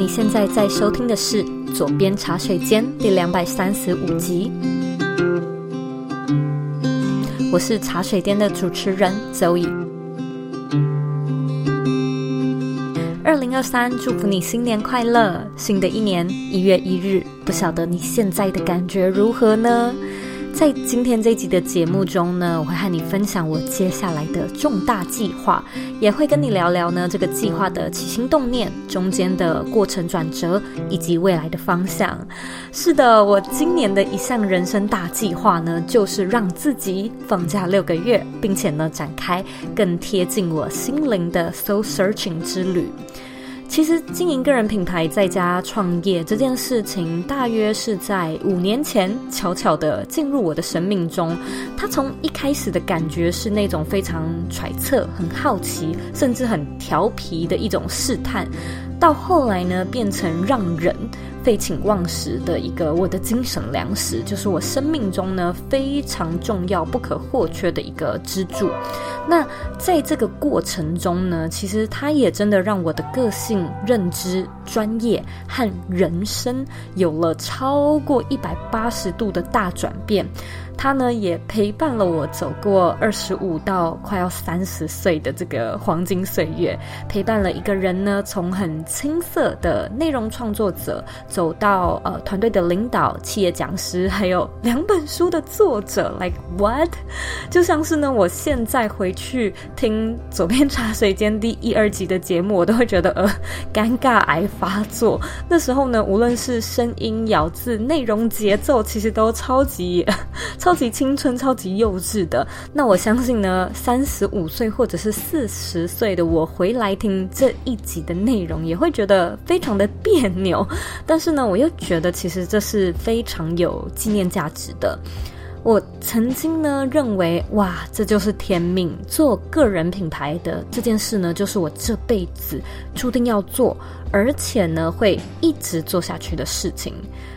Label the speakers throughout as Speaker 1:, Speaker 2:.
Speaker 1: 你现在在收听的是《左边茶水间》第两百三十五集。我是茶水间的主持人 Zoe。二零二三，祝福你新年快乐！新的一年一月一日，不晓得你现在的感觉如何呢？在今天这一集的节目中呢，我会和你分享我接下来的重大计划，也会跟你聊聊呢这个计划的起心动念、中间的过程转折以及未来的方向。是的，我今年的一项人生大计划呢，就是让自己放假六个月，并且呢展开更贴近我心灵的 soul searching 之旅。其实经营个人品牌在家创业这件事情，大约是在五年前巧巧的进入我的生命中。它从一开始的感觉是那种非常揣测、很好奇，甚至很调皮的一种试探，到后来呢，变成让人废寝忘食的一个我的精神粮食，就是我生命中呢非常重要、不可或缺的一个支柱。那在这个过程中呢，其实它也真的让我的个性、认知、专业和人生有了超过一百八十度的大转变。他呢也陪伴了我走过二十五到快要三十岁的这个黄金岁月，陪伴了一个人呢从很青涩的内容创作者走到呃团队的领导、企业讲师，还有两本书的作者。Like what？就像是呢，我现在回去听《左边茶水间》第一二集的节目，我都会觉得呃尴尬癌发作。那时候呢，无论是声音、咬字、内容、节奏，其实都超级。超级青春、超级幼稚的，那我相信呢，三十五岁或者是四十岁的我回来听这一集的内容，也会觉得非常的别扭。但是呢，我又觉得其实这是非常有纪念价值的。我曾经呢认为，哇，这就是天命，做个人品牌的这件事呢，就是我这辈子注定要做。而且呢，会一直做下去的事情。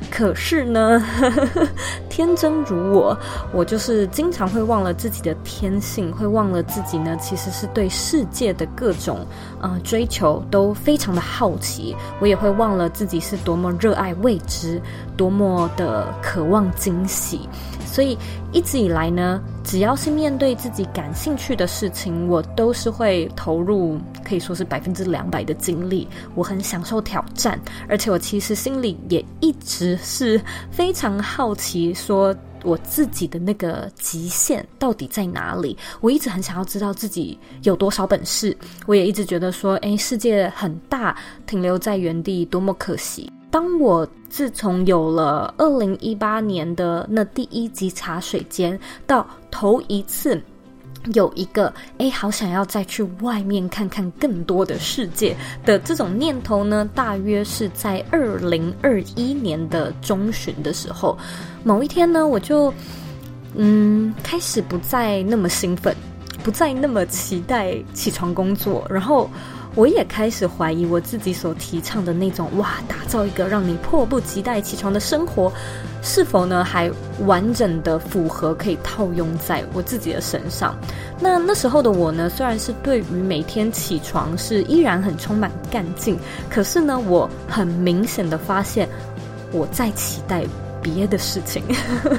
Speaker 1: 可是呢，呵呵，天真如我，我就是经常会忘了自己的天性，会忘了自己呢，其实是对世界的各种呃追求都非常的好奇。我也会忘了自己是多么热爱未知，多么的渴望惊喜。所以一直以来呢，只要是面对自己感兴趣的事情，我都是会投入，可以说是百分之两百的精力。我很享受挑战，而且我其实心里也一直是非常好奇，说我自己的那个极限到底在哪里？我一直很想要知道自己有多少本事。我也一直觉得说，诶，世界很大，停留在原地多么可惜。当我自从有了二零一八年的那第一集茶水间，到头一次有一个哎，好想要再去外面看看更多的世界的这种念头呢，大约是在二零二一年的中旬的时候，某一天呢，我就嗯开始不再那么兴奋，不再那么期待起床工作，然后。我也开始怀疑我自己所提倡的那种哇，打造一个让你迫不及待起床的生活，是否呢还完整的符合可以套用在我自己的身上？那那时候的我呢，虽然是对于每天起床是依然很充满干劲，可是呢，我很明显的发现我在期待。别的事情，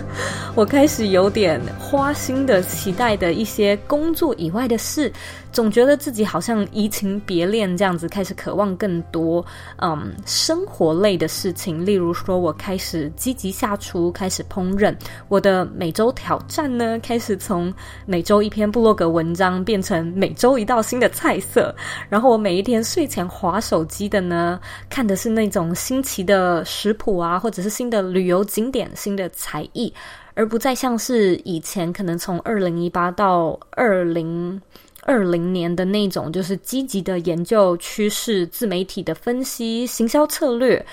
Speaker 1: 我开始有点花心的期待的一些工作以外的事，总觉得自己好像移情别恋这样子，开始渴望更多嗯生活类的事情。例如说，我开始积极下厨，开始烹饪。我的每周挑战呢，开始从每周一篇部落格文章变成每周一道新的菜色。然后我每一天睡前划手机的呢，看的是那种新奇的食谱啊，或者是新的旅游。经典新的才艺，而不再像是以前可能从二零一八到二零二零年的那种，就是积极的研究趋势、自媒体的分析、行销策略。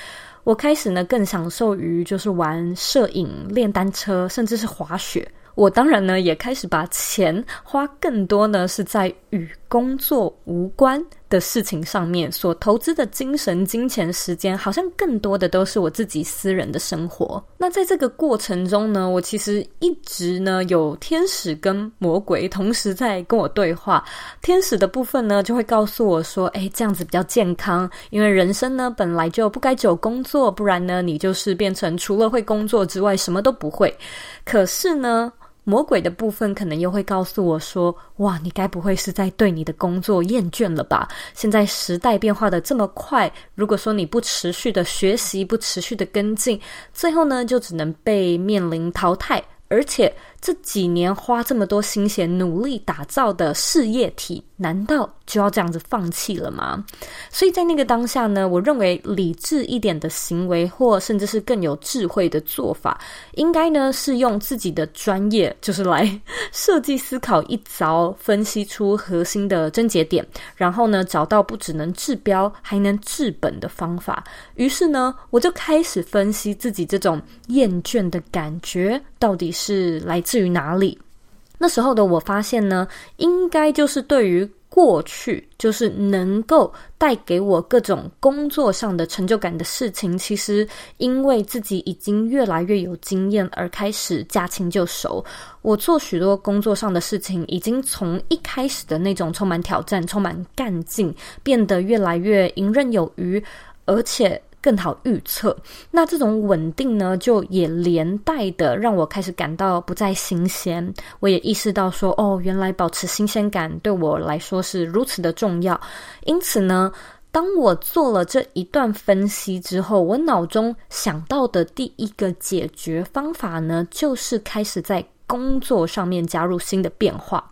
Speaker 1: 我开始呢更享受于就是玩摄影、练单车，甚至是滑雪。我当然呢也开始把钱花更多呢是在与工作无关的事情上面所投资的精神、金钱、时间，好像更多的都是我自己私人的生活。那在这个过程中呢，我其实一直呢有天使跟魔鬼同时在跟我对话。天使的部分呢，就会告诉我说：“哎，这样子比较健康，因为人生呢本来就不该只有工作，不然呢你就是变成除了会工作之外什么都不会。”可是呢。魔鬼的部分可能又会告诉我说：“哇，你该不会是在对你的工作厌倦了吧？现在时代变化的这么快，如果说你不持续的学习，不持续的跟进，最后呢，就只能被面临淘汰，而且。”这几年花这么多心血努力打造的事业体，难道就要这样子放弃了吗？所以在那个当下呢，我认为理智一点的行为，或甚至是更有智慧的做法，应该呢是用自己的专业，就是来设计思考一遭，分析出核心的症结点，然后呢找到不只能治标还能治本的方法。于是呢，我就开始分析自己这种厌倦的感觉到底是来自。至于哪里？那时候的我发现呢，应该就是对于过去，就是能够带给我各种工作上的成就感的事情，其实因为自己已经越来越有经验而开始驾轻就熟。我做许多工作上的事情，已经从一开始的那种充满挑战、充满干劲，变得越来越游刃有余，而且。更好预测，那这种稳定呢，就也连带的让我开始感到不再新鲜。我也意识到说，哦，原来保持新鲜感对我来说是如此的重要。因此呢，当我做了这一段分析之后，我脑中想到的第一个解决方法呢，就是开始在工作上面加入新的变化。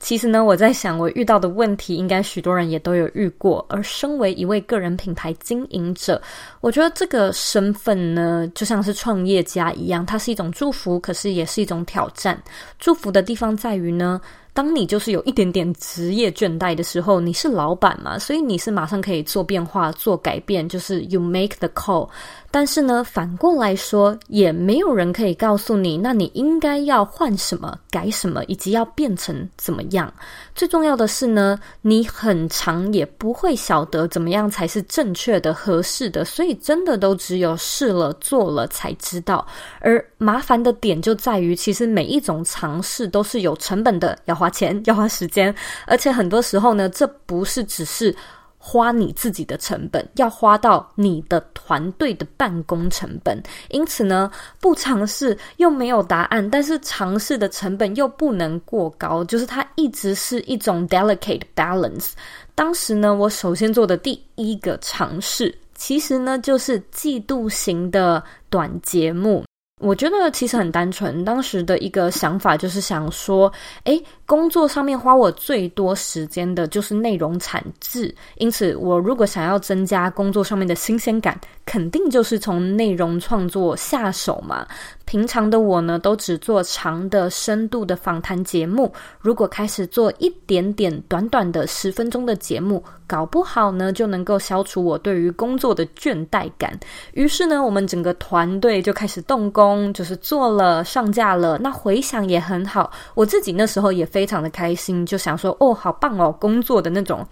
Speaker 1: 其实呢，我在想，我遇到的问题，应该许多人也都有遇过。而身为一位个人品牌经营者，我觉得这个身份呢，就像是创业家一样，它是一种祝福，可是也是一种挑战。祝福的地方在于呢。当你就是有一点点职业倦怠的时候，你是老板嘛，所以你是马上可以做变化、做改变，就是 you make the call。但是呢，反过来说，也没有人可以告诉你，那你应该要换什么、改什么，以及要变成怎么样。最重要的是呢，你很长也不会晓得怎么样才是正确的、合适的，所以真的都只有试了、做了才知道。而麻烦的点就在于，其实每一种尝试都是有成本的，要花钱，要花时间，而且很多时候呢，这不是只是花你自己的成本，要花到你的团队的办公成本。因此呢，不尝试又没有答案，但是尝试的成本又不能过高，就是它一直是一种 delicate balance。当时呢，我首先做的第一个尝试，其实呢，就是季度型的短节目。我觉得其实很单纯，当时的一个想法就是想说，诶，工作上面花我最多时间的就是内容产制，因此我如果想要增加工作上面的新鲜感，肯定就是从内容创作下手嘛。平常的我呢，都只做长的、深度的访谈节目。如果开始做一点点短短的十分钟的节目，搞不好呢，就能够消除我对于工作的倦怠感。于是呢，我们整个团队就开始动工，就是做了、上架了。那回想也很好，我自己那时候也非非常的开心，就想说：“哦，好棒哦！”工作的那种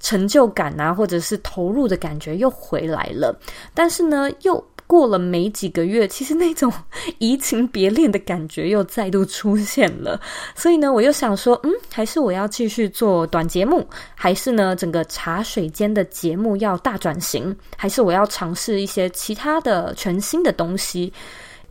Speaker 1: 成就感啊，或者是投入的感觉又回来了。但是呢，又。过了没几个月，其实那种 移情别恋的感觉又再度出现了。所以呢，我又想说，嗯，还是我要继续做短节目，还是呢，整个茶水间的节目要大转型，还是我要尝试一些其他的全新的东西？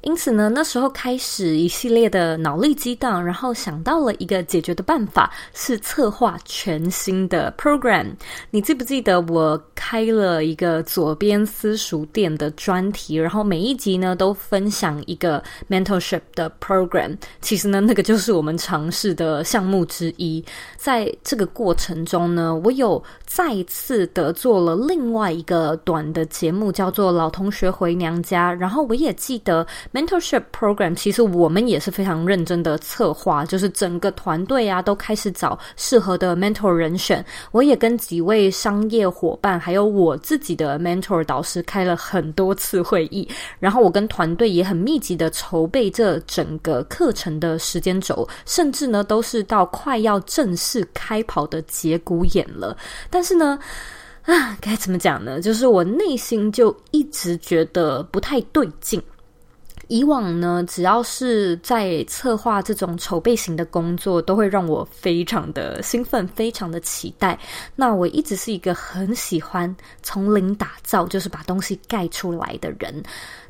Speaker 1: 因此呢，那时候开始一系列的脑力激荡，然后想到了一个解决的办法，是策划全新的 program。你记不记得我开了一个左边私塾店的专题，然后每一集呢都分享一个 mentorship 的 program。其实呢，那个就是我们尝试的项目之一。在这个过程中呢，我有再次的做了另外一个短的节目，叫做《老同学回娘家》，然后我也记得。Mentorship program，其实我们也是非常认真的策划，就是整个团队啊都开始找适合的 mentor 人选。我也跟几位商业伙伴，还有我自己的 mentor 导师开了很多次会议，然后我跟团队也很密集的筹备这整个课程的时间轴，甚至呢都是到快要正式开跑的节骨眼了。但是呢，啊，该怎么讲呢？就是我内心就一直觉得不太对劲。以往呢，只要是在策划这种筹备型的工作，都会让我非常的兴奋，非常的期待。那我一直是一个很喜欢从零打造，就是把东西盖出来的人。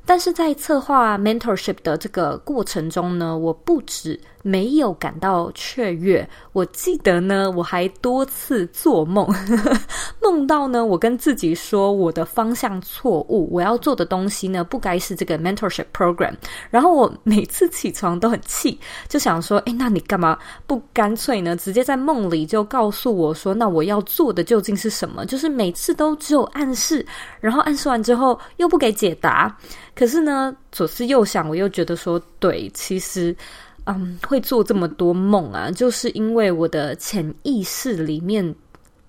Speaker 1: 但是在策划 mentorship 的这个过程中呢，我不止没有感到雀跃，我记得呢，我还多次做梦，梦到呢，我跟自己说我的方向错误，我要做的东西呢，不该是这个 mentorship program。然后我每次起床都很气，就想说，诶，那你干嘛不干脆呢，直接在梦里就告诉我说，那我要做的究竟是什么？就是每次都只有暗示，然后暗示完之后又不给解答。可是呢，左思右想，我又觉得说，对，其实，嗯，会做这么多梦啊，就是因为我的潜意识里面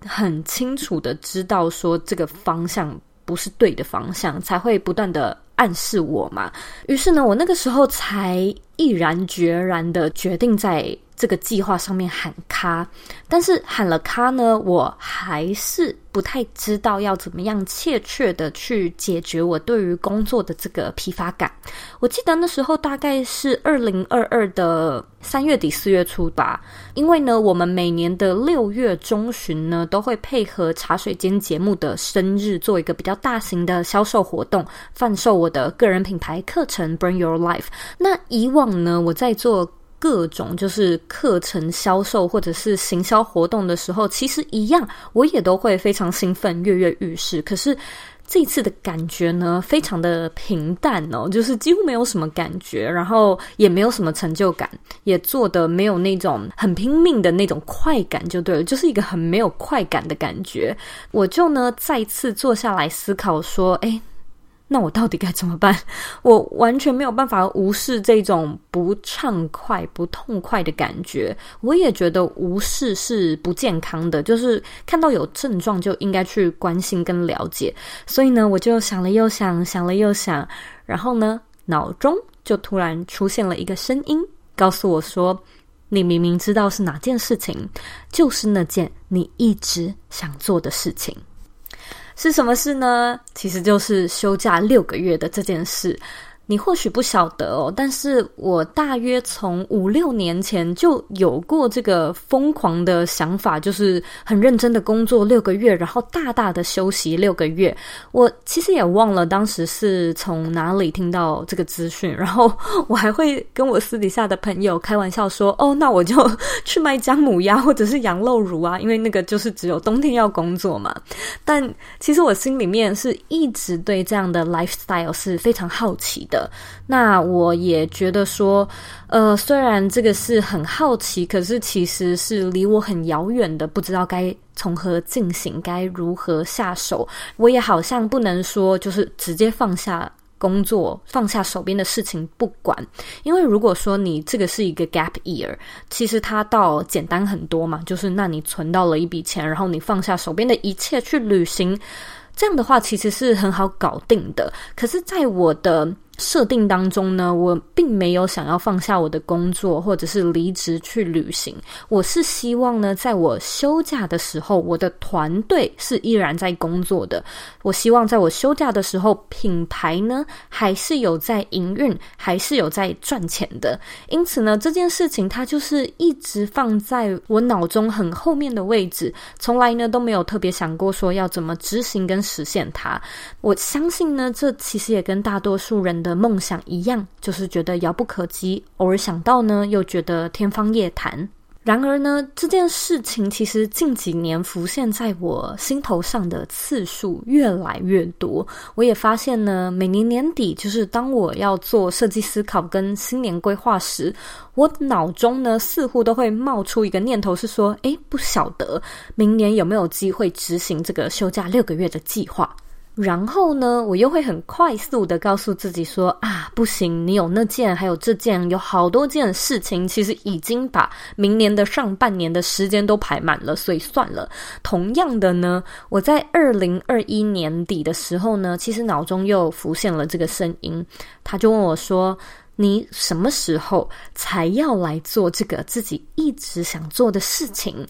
Speaker 1: 很清楚的知道说这个方向不是对的方向，才会不断的暗示我嘛。于是呢，我那个时候才毅然决然的决定在。这个计划上面喊卡，但是喊了卡呢，我还是不太知道要怎么样切确的去解决我对于工作的这个疲乏感。我记得那时候大概是二零二二的三月底四月初吧，因为呢，我们每年的六月中旬呢，都会配合茶水间节目的生日，做一个比较大型的销售活动，贩售我的个人品牌课程 Bring Your Life。那以往呢，我在做。各种就是课程销售或者是行销活动的时候，其实一样，我也都会非常兴奋、跃跃欲试。可是这次的感觉呢，非常的平淡哦，就是几乎没有什么感觉，然后也没有什么成就感，也做的没有那种很拼命的那种快感，就对了，就是一个很没有快感的感觉。我就呢再次坐下来思考说，诶。那我到底该怎么办？我完全没有办法无视这种不畅快、不痛快的感觉。我也觉得无视是不健康的，就是看到有症状就应该去关心跟了解。所以呢，我就想了又想，想了又想，然后呢，脑中就突然出现了一个声音，告诉我说：“你明明知道是哪件事情，就是那件你一直想做的事情。”是什么事呢？其实就是休假六个月的这件事。你或许不晓得哦，但是我大约从五六年前就有过这个疯狂的想法，就是很认真的工作六个月，然后大大的休息六个月。我其实也忘了当时是从哪里听到这个资讯，然后 我还会跟我私底下的朋友开玩笑说：“哦，那我就 去卖姜母鸭或者是羊肉乳啊，因为那个就是只有冬天要工作嘛。”但其实我心里面是一直对这样的 lifestyle 是非常好奇的。那我也觉得说，呃，虽然这个是很好奇，可是其实是离我很遥远的，不知道该从何进行，该如何下手。我也好像不能说，就是直接放下工作，放下手边的事情不管。因为如果说你这个是一个 gap year，其实它倒简单很多嘛，就是那你存到了一笔钱，然后你放下手边的一切去旅行，这样的话其实是很好搞定的。可是，在我的设定当中呢，我并没有想要放下我的工作，或者是离职去旅行。我是希望呢，在我休假的时候，我的团队是依然在工作的。我希望在我休假的时候，品牌呢还是有在营运，还是有在赚钱的。因此呢，这件事情它就是一直放在我脑中很后面的位置，从来呢都没有特别想过说要怎么执行跟实现它。我相信呢，这其实也跟大多数人 的梦想一样，就是觉得遥不可及，偶尔想到呢，又觉得天方夜谭。然而呢，这件事情其实近几年浮现在我心头上的次数越来越多。我也发现呢，每年年底，就是当我要做设计思考跟新年规划时，我脑中呢似乎都会冒出一个念头，是说：诶，不晓得明年有没有机会执行这个休假六个月的计划。然后呢，我又会很快速的告诉自己说啊，不行，你有那件，还有这件，有好多件事情，其实已经把明年的上半年的时间都排满了，所以算了。同样的呢，我在二零二一年底的时候呢，其实脑中又浮现了这个声音，他就问我说。你什么时候才要来做这个自己一直想做的事情？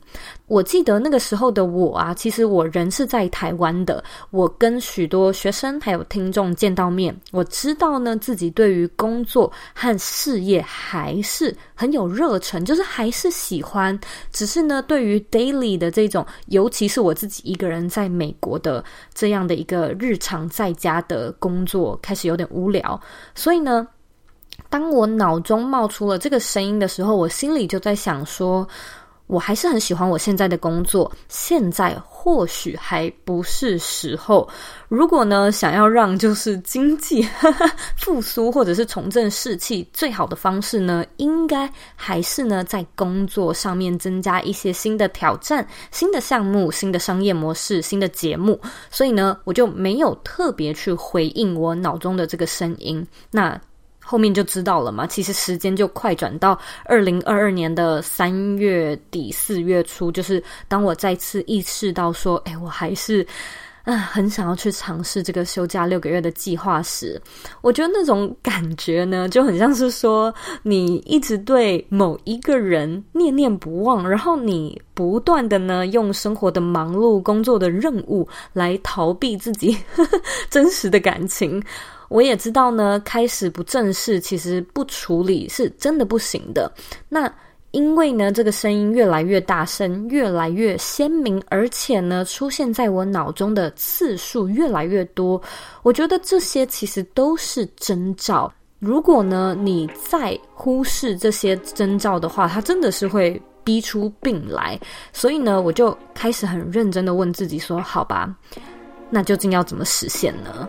Speaker 1: 我记得那个时候的我啊，其实我人是在台湾的。我跟许多学生还有听众见到面，我知道呢，自己对于工作和事业还是很有热忱，就是还是喜欢。只是呢，对于 daily 的这种，尤其是我自己一个人在美国的这样的一个日常在家的工作，开始有点无聊。所以呢。当我脑中冒出了这个声音的时候，我心里就在想说，我还是很喜欢我现在的工作，现在或许还不是时候。如果呢，想要让就是经济复苏或者是重振士气，最好的方式呢，应该还是呢，在工作上面增加一些新的挑战、新的项目、新的商业模式、新的节目。所以呢，我就没有特别去回应我脑中的这个声音。那。后面就知道了嘛，其实时间就快转到二零二二年的三月底四月初，就是当我再次意识到说，哎，我还是啊很想要去尝试这个休假六个月的计划时，我觉得那种感觉呢，就很像是说你一直对某一个人念念不忘，然后你不断的呢用生活的忙碌、工作的任务来逃避自己 真实的感情。我也知道呢，开始不正视，其实不处理是真的不行的。那因为呢，这个声音越来越大声，越来越鲜明，而且呢，出现在我脑中的次数越来越多。我觉得这些其实都是征兆。如果呢，你再忽视这些征兆的话，它真的是会逼出病来。所以呢，我就开始很认真的问自己说：“好吧，那究竟要怎么实现呢？”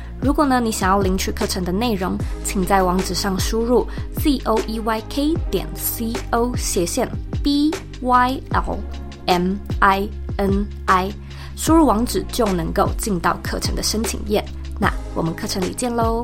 Speaker 1: 如果呢，你想要领取课程的内容，请在网址上输入 z o e y k 点 c o 斜线 b y l m i n i，输入网址就能够进到课程的申请页。那我们课程里见喽！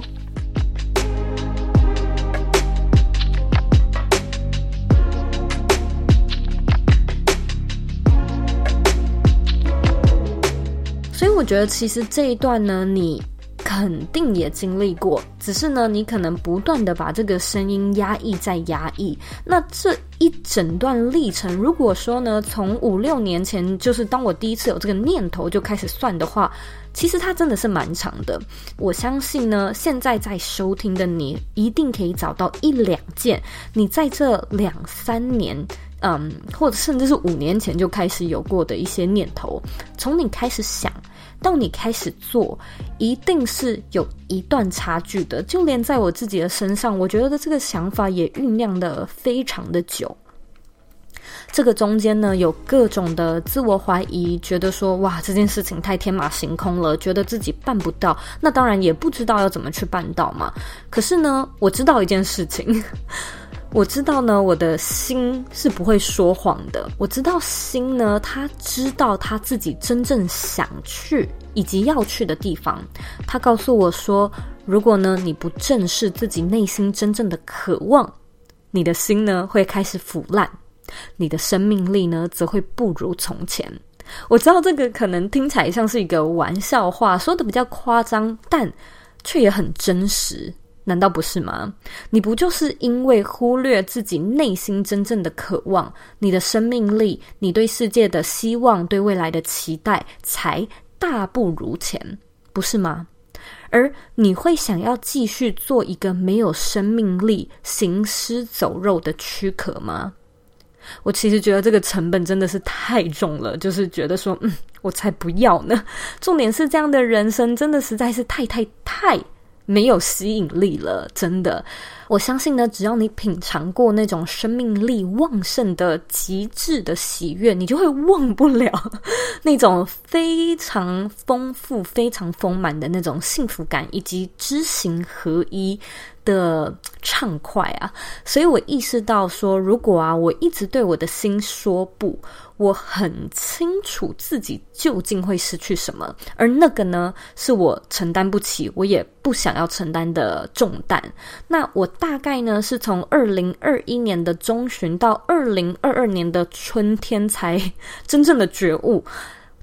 Speaker 1: 所以我觉得，其实这一段呢，你。肯定也经历过，只是呢，你可能不断的把这个声音压抑在压抑。那这一整段历程，如果说呢，从五六年前，就是当我第一次有这个念头就开始算的话，其实它真的是蛮长的。我相信呢，现在在收听的你，一定可以找到一两件你在这两三年，嗯，或者甚至是五年前就开始有过的一些念头，从你开始想。到你开始做，一定是有一段差距的。就连在我自己的身上，我觉得这个想法也酝酿得非常的久。这个中间呢，有各种的自我怀疑，觉得说哇，这件事情太天马行空了，觉得自己办不到。那当然也不知道要怎么去办到嘛。可是呢，我知道一件事情。我知道呢，我的心是不会说谎的。我知道心呢，他知道他自己真正想去以及要去的地方。他告诉我说，如果呢，你不正视自己内心真正的渴望，你的心呢会开始腐烂，你的生命力呢则会不如从前。我知道这个可能听起来像是一个玩笑话，说的比较夸张，但却也很真实。难道不是吗？你不就是因为忽略自己内心真正的渴望，你的生命力，你对世界的希望，对未来的期待，才大不如前，不是吗？而你会想要继续做一个没有生命力、行尸走肉的躯壳吗？我其实觉得这个成本真的是太重了，就是觉得说，嗯，我才不要呢。重点是这样的人生真的实在是太太太没有吸引力了，真的。我相信呢，只要你品尝过那种生命力旺盛的极致的喜悦，你就会忘不了 那种非常丰富、非常丰满的那种幸福感，以及知行合一的畅快啊！所以我意识到说，如果啊，我一直对我的心说不。我很清楚自己究竟会失去什么，而那个呢，是我承担不起，我也不想要承担的重担。那我大概呢，是从二零二一年的中旬到二零二二年的春天，才 真正的觉悟。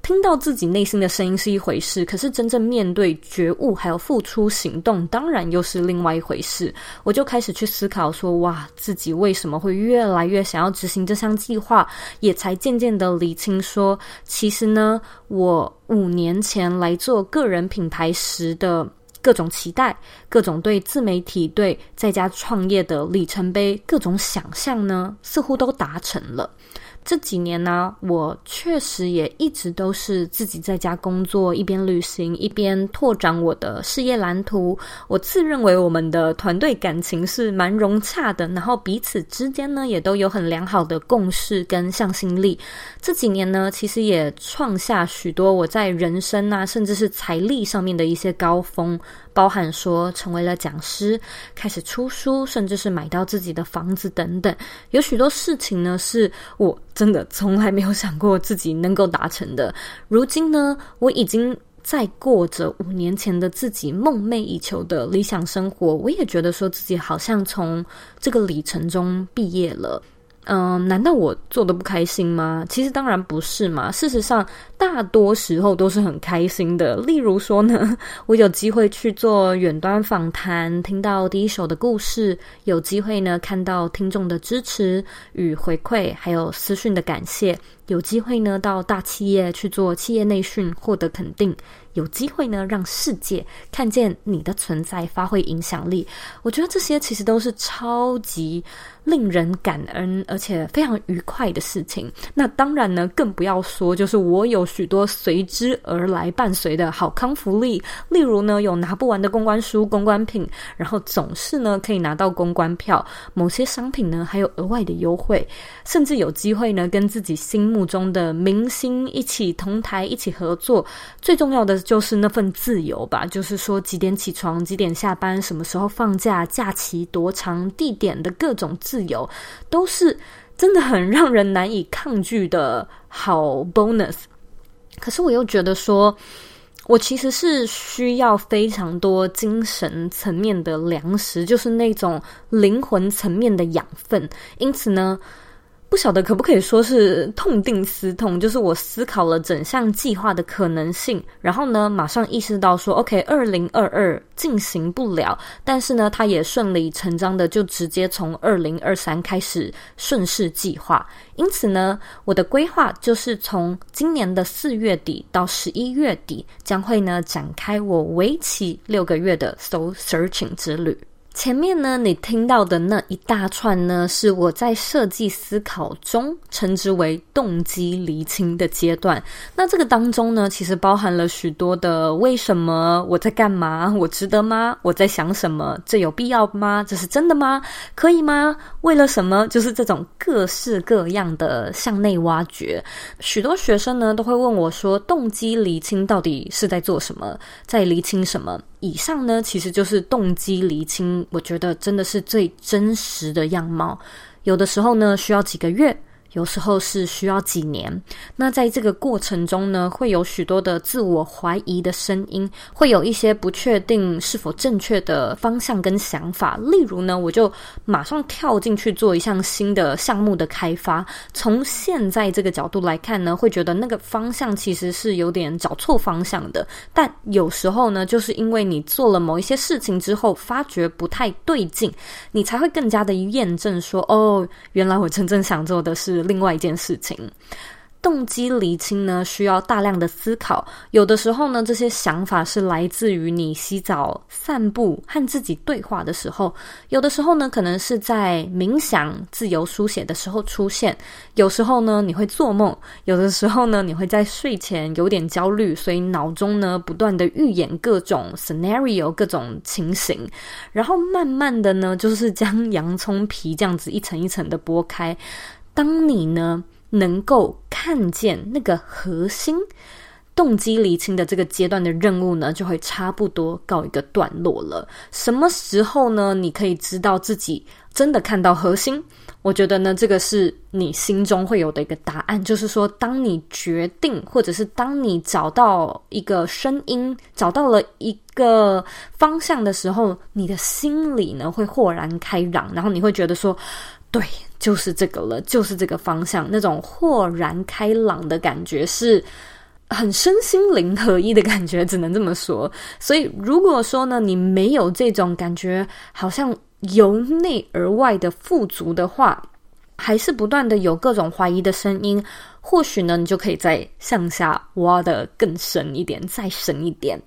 Speaker 1: 听到自己内心的声音是一回事，可是真正面对觉悟还有付出行动，当然又是另外一回事。我就开始去思考说，哇，自己为什么会越来越想要执行这项计划？也才渐渐的理清说，其实呢，我五年前来做个人品牌时的各种期待，各种对自媒体、对在家创业的里程碑，各种想象呢，似乎都达成了。这几年呢，我确实也一直都是自己在家工作，一边旅行，一边拓展我的事业蓝图。我自认为我们的团队感情是蛮融洽的，然后彼此之间呢也都有很良好的共识跟向心力。这几年呢，其实也创下许多我在人生啊，甚至是财力上面的一些高峰。包含说成为了讲师，开始出书，甚至是买到自己的房子等等，有许多事情呢，是我真的从来没有想过自己能够达成的。如今呢，我已经在过着五年前的自己梦寐以求的理想生活，我也觉得说自己好像从这个里程中毕业了。嗯，难道我做的不开心吗？其实当然不是嘛。事实上，大多时候都是很开心的。例如说呢，我有机会去做远端访谈，听到第一手的故事，有机会呢看到听众的支持与回馈，还有私讯的感谢，有机会呢到大企业去做企业内训，获得肯定。有机会呢，让世界看见你的存在，发挥影响力。我觉得这些其实都是超级令人感恩，而且非常愉快的事情。那当然呢，更不要说就是我有许多随之而来伴随的好康福利，例如呢，有拿不完的公关书、公关品，然后总是呢可以拿到公关票。某些商品呢还有额外的优惠，甚至有机会呢跟自己心目中的明星一起同台、一起合作。最重要的。就是那份自由吧，就是说几点起床，几点下班，什么时候放假，假期多长，地点的各种自由，都是真的很让人难以抗拒的好 bonus。可是我又觉得说，我其实是需要非常多精神层面的粮食，就是那种灵魂层面的养分。因此呢。不晓得可不可以说是痛定思痛，就是我思考了整项计划的可能性，然后呢，马上意识到说，OK，二零二二进行不了，但是呢，它也顺理成章的就直接从二零二三开始顺势计划。因此呢，我的规划就是从今年的四月底到十一月底，将会呢展开我为期六个月的 Soul Searching 之旅。前面呢，你听到的那一大串呢，是我在设计思考中称之为动机厘清的阶段。那这个当中呢，其实包含了许多的为什么，我在干嘛，我值得吗？我在想什么？这有必要吗？这是真的吗？可以吗？为了什么？就是这种各式各样的向内挖掘。许多学生呢，都会问我说，动机厘清到底是在做什么？在厘清什么？以上呢，其实就是动机厘清，我觉得真的是最真实的样貌。有的时候呢，需要几个月。有时候是需要几年，那在这个过程中呢，会有许多的自我怀疑的声音，会有一些不确定是否正确的方向跟想法。例如呢，我就马上跳进去做一项新的项目的开发。从现在这个角度来看呢，会觉得那个方向其实是有点找错方向的。但有时候呢，就是因为你做了某一些事情之后，发觉不太对劲，你才会更加的验证说，哦，原来我真正想做的是。另外一件事情，动机厘清呢，需要大量的思考。有的时候呢，这些想法是来自于你洗澡、散步和自己对话的时候；有的时候呢，可能是在冥想、自由书写的时候出现；有时候呢，你会做梦；有的时候呢，你会在睡前有点焦虑，所以脑中呢不断的预演各种 scenario、各种情形，然后慢慢的呢，就是将洋葱皮这样子一层一层的剥开。当你呢，能够看见那个核心动机厘清的这个阶段的任务呢，就会差不多告一个段落了。什么时候呢？你可以知道自己真的看到核心？我觉得呢，这个是你心中会有的一个答案，就是说，当你决定，或者是当你找到一个声音，找到了一个方向的时候，你的心里呢会豁然开朗，然后你会觉得说，对。就是这个了，就是这个方向，那种豁然开朗的感觉是很身心灵合一的感觉，只能这么说。所以，如果说呢，你没有这种感觉，好像由内而外的富足的话，还是不断的有各种怀疑的声音，或许呢，你就可以再向下挖得更深一点，再深一点。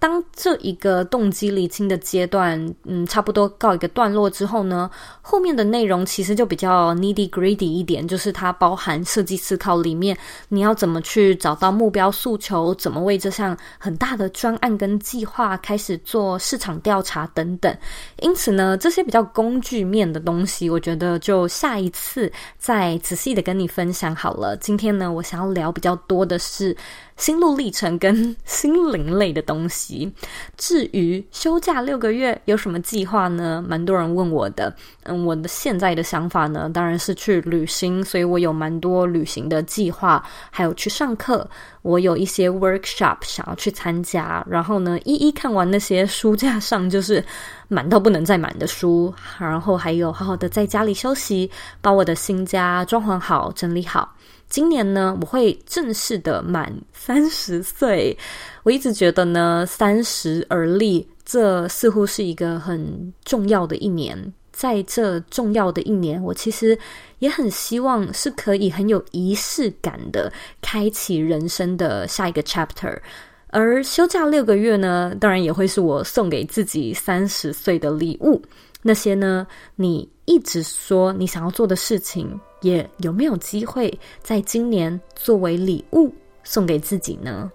Speaker 1: 当这一个动机厘清的阶段，嗯，差不多告一个段落之后呢，后面的内容其实就比较 nitty gritty 一点，就是它包含设计思考里面，你要怎么去找到目标诉求，怎么为这项很大的专案跟计划开始做市场调查等等。因此呢，这些比较工具面的东西，我觉得就下一次再仔细的跟你分享好了。今天呢，我想要聊比较多的是。心路历程跟心灵类的东西。至于休假六个月有什么计划呢？蛮多人问我的。嗯，我的现在的想法呢，当然是去旅行，所以我有蛮多旅行的计划，还有去上课。我有一些 workshop 想要去参加，然后呢，一一看完那些书架上就是满到不能再满的书，然后还有好好的在家里休息，把我的新家装潢好、整理好。今年呢，我会正式的满三十岁。我一直觉得呢，三十而立，这似乎是一个很重要的一年。在这重要的一年，我其实也很希望是可以很有仪式感的开启人生的下一个 chapter。而休假六个月呢，当然也会是我送给自己三十岁的礼物。那些呢，你一直说你想要做的事情。也有没有机会在今年作为礼物送给自己呢？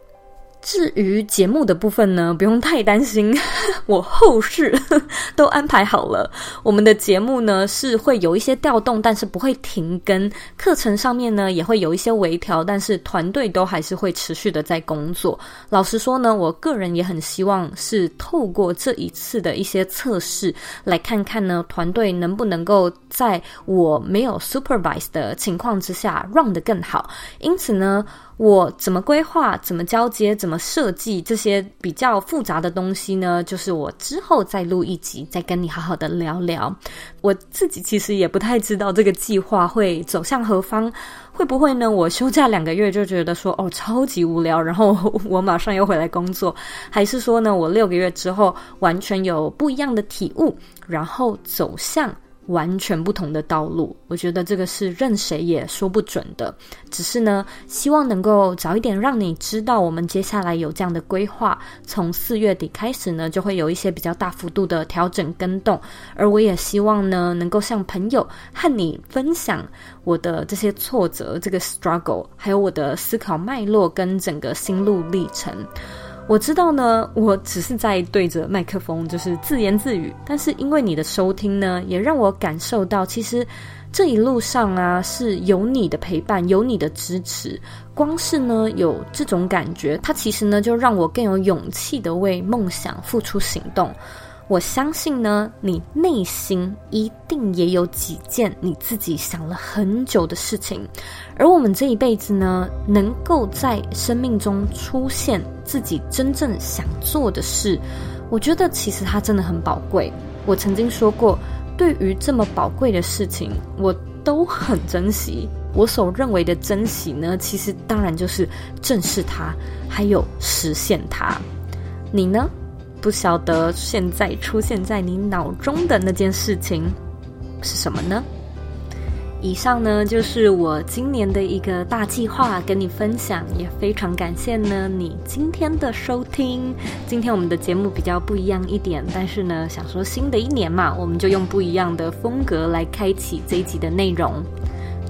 Speaker 1: 至于节目的部分呢，不用太担心，我后事 都安排好了。我们的节目呢是会有一些调动，但是不会停更。课程上面呢也会有一些微调，但是团队都还是会持续的在工作。老实说呢，我个人也很希望是透过这一次的一些测试，来看看呢团队能不能够在我没有 supervise 的情况之下 run 得更好。因此呢。我怎么规划、怎么交接、怎么设计这些比较复杂的东西呢？就是我之后再录一集，再跟你好好的聊聊。我自己其实也不太知道这个计划会走向何方，会不会呢？我休假两个月就觉得说哦，超级无聊，然后我马上又回来工作，还是说呢，我六个月之后完全有不一样的体悟，然后走向。完全不同的道路，我觉得这个是任谁也说不准的。只是呢，希望能够早一点让你知道，我们接下来有这样的规划。从四月底开始呢，就会有一些比较大幅度的调整跟动。而我也希望呢，能够向朋友和你分享我的这些挫折、这个 struggle，还有我的思考脉络跟整个心路历程。我知道呢，我只是在对着麦克风就是自言自语，但是因为你的收听呢，也让我感受到，其实这一路上啊是有你的陪伴，有你的支持。光是呢有这种感觉，它其实呢就让我更有勇气的为梦想付出行动。我相信呢，你内心一定也有几件你自己想了很久的事情，而我们这一辈子呢，能够在生命中出现自己真正想做的事，我觉得其实它真的很宝贵。我曾经说过，对于这么宝贵的事情，我都很珍惜。我所认为的珍惜呢，其实当然就是正视它，还有实现它。你呢？不晓得现在出现在你脑中的那件事情是什么呢？以上呢就是我今年的一个大计划，跟你分享，也非常感谢呢你今天的收听。今天我们的节目比较不一样一点，但是呢，想说新的一年嘛，我们就用不一样的风格来开启这一集的内容。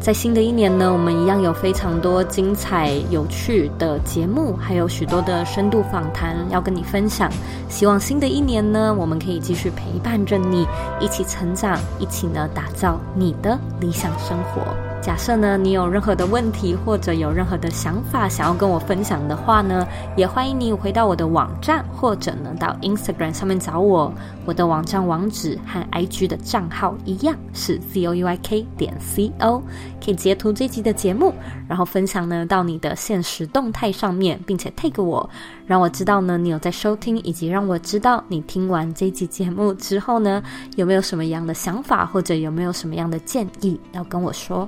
Speaker 1: 在新的一年呢，我们一样有非常多精彩有趣的节目，还有许多的深度访谈要跟你分享。希望新的一年呢，我们可以继续陪伴着你，一起成长，一起呢打造你的理想生活。假设呢，你有任何的问题或者有任何的想法想要跟我分享的话呢，也欢迎你回到我的网站，或者呢到 Instagram 上面找我。我的网站网址和 IG 的账号一样是 zouyk 点 co，可以截图这集的节目，然后分享呢到你的现实动态上面，并且 tag 我，让我知道呢你有在收听，以及让我知道你听完这集节目之后呢有没有什么样的想法，或者有没有什么样的建议要跟我说。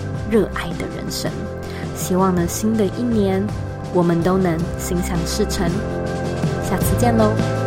Speaker 1: 热爱的人生，希望呢，新的一年我们都能心想事成。下次见喽。